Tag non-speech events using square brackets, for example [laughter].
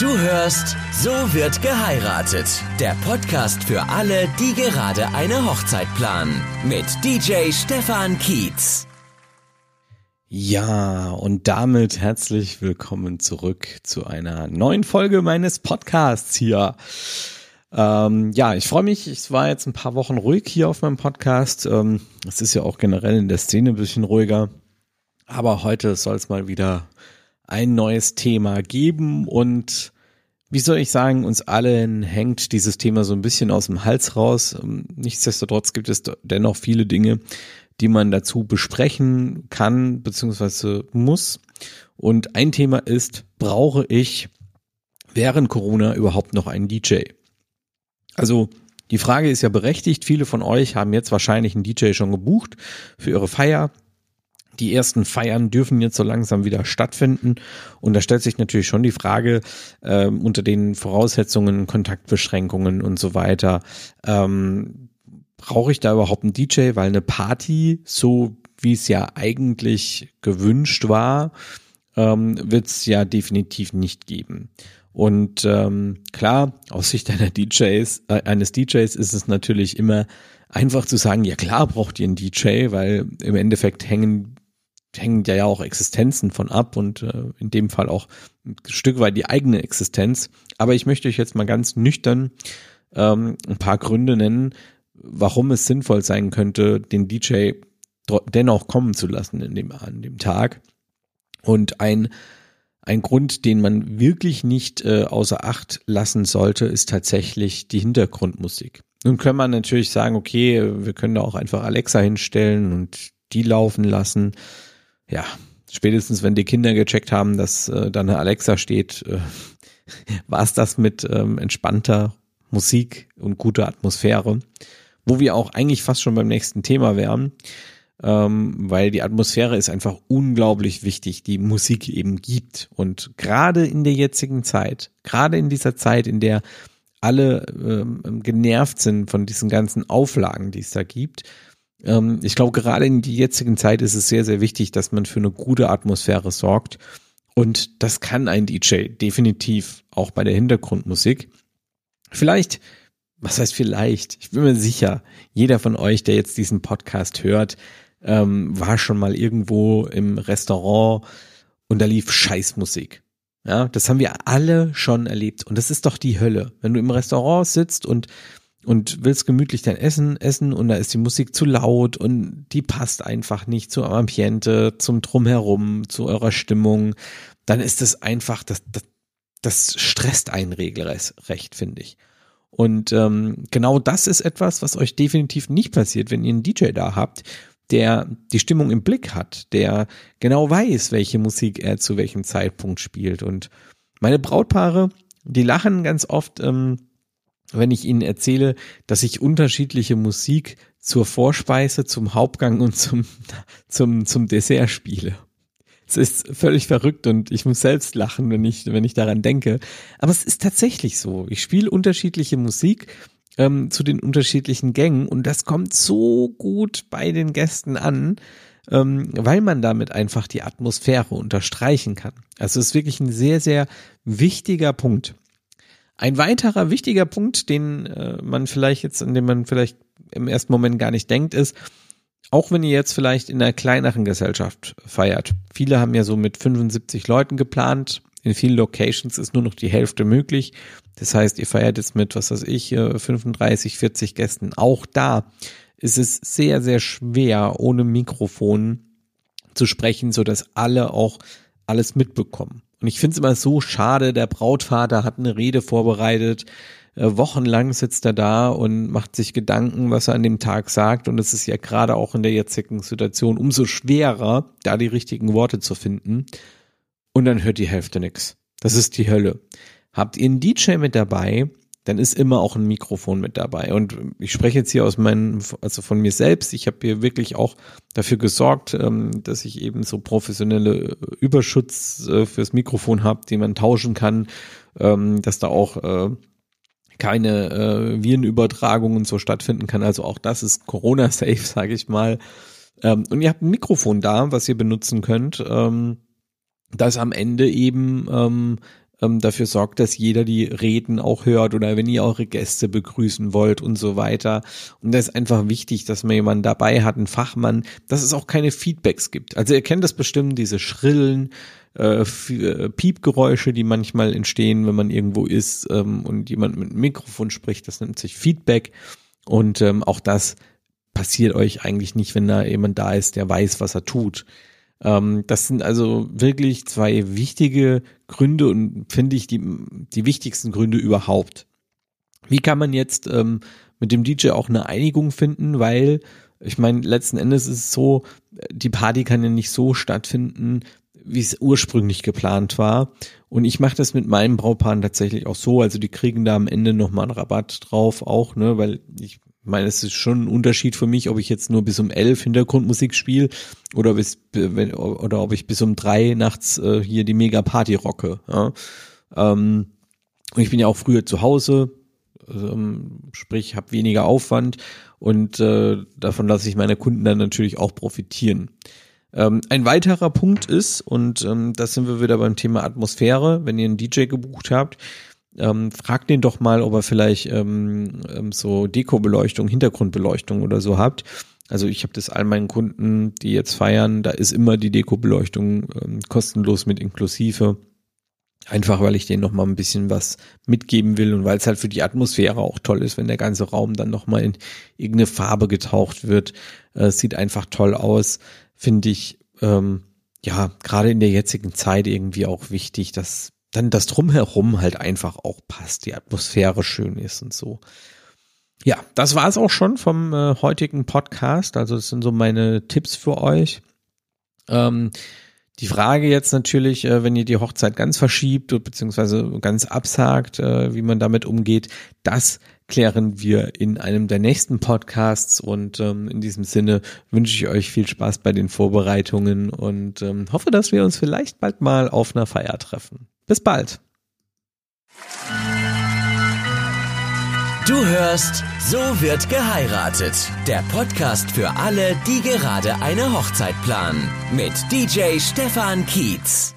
Du hörst So wird geheiratet. Der Podcast für alle, die gerade eine Hochzeit planen. Mit DJ Stefan Kietz. Ja, und damit herzlich willkommen zurück zu einer neuen Folge meines Podcasts hier. Ähm, ja, ich freue mich. Es war jetzt ein paar Wochen ruhig hier auf meinem Podcast. Ähm, es ist ja auch generell in der Szene ein bisschen ruhiger. Aber heute soll es mal wieder ein neues Thema geben und wie soll ich sagen, uns allen hängt dieses Thema so ein bisschen aus dem Hals raus. Ähm, nichtsdestotrotz gibt es dennoch viele Dinge, die man dazu besprechen kann bzw. muss. Und ein Thema ist, brauche ich während Corona überhaupt noch einen DJ? Also die Frage ist ja berechtigt. Viele von euch haben jetzt wahrscheinlich einen DJ schon gebucht für ihre Feier die ersten Feiern dürfen jetzt so langsam wieder stattfinden. Und da stellt sich natürlich schon die Frage, äh, unter den Voraussetzungen, Kontaktbeschränkungen und so weiter, ähm, brauche ich da überhaupt einen DJ? Weil eine Party, so wie es ja eigentlich gewünscht war, ähm, wird es ja definitiv nicht geben. Und ähm, klar, aus Sicht einer DJs, äh, eines DJs ist es natürlich immer einfach zu sagen, ja klar braucht ihr einen DJ, weil im Endeffekt hängen hängen ja auch Existenzen von ab und äh, in dem Fall auch ein Stück weit die eigene Existenz. Aber ich möchte euch jetzt mal ganz nüchtern ähm, ein paar Gründe nennen, warum es sinnvoll sein könnte, den DJ dennoch kommen zu lassen in dem, an dem Tag. Und ein, ein Grund, den man wirklich nicht äh, außer Acht lassen sollte, ist tatsächlich die Hintergrundmusik. Nun kann man natürlich sagen, okay, wir können da auch einfach Alexa hinstellen und die laufen lassen ja, spätestens wenn die Kinder gecheckt haben, dass äh, da eine Alexa steht, äh, [laughs] war es das mit ähm, entspannter Musik und guter Atmosphäre, wo wir auch eigentlich fast schon beim nächsten Thema wären, ähm, weil die Atmosphäre ist einfach unglaublich wichtig, die Musik eben gibt. Und gerade in der jetzigen Zeit, gerade in dieser Zeit, in der alle ähm, genervt sind von diesen ganzen Auflagen, die es da gibt, ähm, ich glaube, gerade in die jetzigen Zeit ist es sehr, sehr wichtig, dass man für eine gute Atmosphäre sorgt. Und das kann ein DJ definitiv auch bei der Hintergrundmusik. Vielleicht, was heißt vielleicht? Ich bin mir sicher, jeder von euch, der jetzt diesen Podcast hört, ähm, war schon mal irgendwo im Restaurant und da lief Scheißmusik. Ja, das haben wir alle schon erlebt. Und das ist doch die Hölle. Wenn du im Restaurant sitzt und und willst gemütlich dein Essen essen und da ist die Musik zu laut und die passt einfach nicht zum Ambiente, zum Drumherum, zu eurer Stimmung, dann ist das einfach, das, das, das stresst einen regelrecht, finde ich. Und ähm, genau das ist etwas, was euch definitiv nicht passiert, wenn ihr einen DJ da habt, der die Stimmung im Blick hat, der genau weiß, welche Musik er zu welchem Zeitpunkt spielt. Und meine Brautpaare, die lachen ganz oft, ähm, wenn ich Ihnen erzähle, dass ich unterschiedliche Musik zur Vorspeise, zum Hauptgang und zum, [laughs] zum, zum Dessert spiele. Es ist völlig verrückt und ich muss selbst lachen, wenn ich, wenn ich daran denke. Aber es ist tatsächlich so. Ich spiele unterschiedliche Musik ähm, zu den unterschiedlichen Gängen und das kommt so gut bei den Gästen an, ähm, weil man damit einfach die Atmosphäre unterstreichen kann. Also es ist wirklich ein sehr, sehr wichtiger Punkt. Ein weiterer wichtiger Punkt, den äh, man vielleicht jetzt, in dem man vielleicht im ersten Moment gar nicht denkt, ist, auch wenn ihr jetzt vielleicht in einer kleineren Gesellschaft feiert. Viele haben ja so mit 75 Leuten geplant. In vielen Locations ist nur noch die Hälfte möglich. Das heißt, ihr feiert jetzt mit, was weiß ich, 35, 40 Gästen. Auch da ist es sehr, sehr schwer, ohne Mikrofon zu sprechen, so dass alle auch alles mitbekommen. Und ich finde es immer so schade, der Brautvater hat eine Rede vorbereitet, äh, wochenlang sitzt er da und macht sich Gedanken, was er an dem Tag sagt. Und es ist ja gerade auch in der jetzigen Situation umso schwerer, da die richtigen Worte zu finden. Und dann hört die Hälfte nix. Das ist die Hölle. Habt ihr einen DJ mit dabei, dann ist immer auch ein Mikrofon mit dabei. Und ich spreche jetzt hier aus meinen, also von mir selbst. Ich habe hier wirklich auch dafür gesorgt, ähm, dass ich eben so professionelle Überschutz äh, fürs Mikrofon habe, den man tauschen kann, ähm, dass da auch äh, keine äh, Virenübertragungen so stattfinden kann. Also auch das ist Corona-safe, [laughs] sage ich mal. Ähm, und ihr habt ein Mikrofon da, was ihr benutzen könnt, das am Ende eben ähm, dafür sorgt, dass jeder die Reden auch hört oder wenn ihr eure Gäste begrüßen wollt und so weiter. Und da ist einfach wichtig, dass man jemanden dabei hat, einen Fachmann, dass es auch keine Feedbacks gibt. Also ihr kennt das bestimmt, diese schrillen äh, äh, Piepgeräusche, die manchmal entstehen, wenn man irgendwo ist ähm, und jemand mit einem Mikrofon spricht, das nennt sich Feedback. Und ähm, auch das passiert euch eigentlich nicht, wenn da jemand da ist, der weiß, was er tut. Ähm, das sind also wirklich zwei wichtige Gründe und finde ich die, die wichtigsten Gründe überhaupt. Wie kann man jetzt ähm, mit dem DJ auch eine Einigung finden, weil ich meine, letzten Endes ist es so, die Party kann ja nicht so stattfinden, wie es ursprünglich geplant war. Und ich mache das mit meinen Braupaaren tatsächlich auch so. Also die kriegen da am Ende nochmal einen Rabatt drauf auch, ne, weil ich meine, es ist schon ein Unterschied für mich, ob ich jetzt nur bis um elf Hintergrundmusik spiele oder oder ob ich bis um drei nachts äh, hier die Mega Party rocke. Ja? Ähm, und ich bin ja auch früher zu Hause, ähm, sprich habe weniger Aufwand und äh, davon lasse ich meine Kunden dann natürlich auch profitieren. Ähm, ein weiterer Punkt ist, und ähm, da sind wir wieder beim Thema Atmosphäre, wenn ihr einen DJ gebucht habt, ähm, fragt den doch mal, ob er vielleicht ähm, ähm, so Dekobeleuchtung, Hintergrundbeleuchtung oder so habt. Also ich habe das all meinen Kunden, die jetzt feiern, da ist immer die Dekobeleuchtung ähm, kostenlos mit inklusive. Einfach weil ich denen noch mal ein bisschen was mitgeben will und weil es halt für die Atmosphäre auch toll ist, wenn der ganze Raum dann noch mal in irgendeine Farbe getaucht wird. Äh, sieht einfach toll aus, finde ich. Ähm, ja, gerade in der jetzigen Zeit irgendwie auch wichtig, dass dann das drumherum halt einfach auch passt, die Atmosphäre schön ist und so. Ja, das war es auch schon vom äh, heutigen Podcast. Also das sind so meine Tipps für euch. Ähm, die Frage jetzt natürlich, äh, wenn ihr die Hochzeit ganz verschiebt beziehungsweise ganz absagt, äh, wie man damit umgeht, das klären wir in einem der nächsten Podcasts und ähm, in diesem Sinne wünsche ich euch viel Spaß bei den Vorbereitungen und ähm, hoffe, dass wir uns vielleicht bald mal auf einer Feier treffen. Bis bald. Du hörst So wird geheiratet. Der Podcast für alle, die gerade eine Hochzeit planen. Mit DJ Stefan Kietz.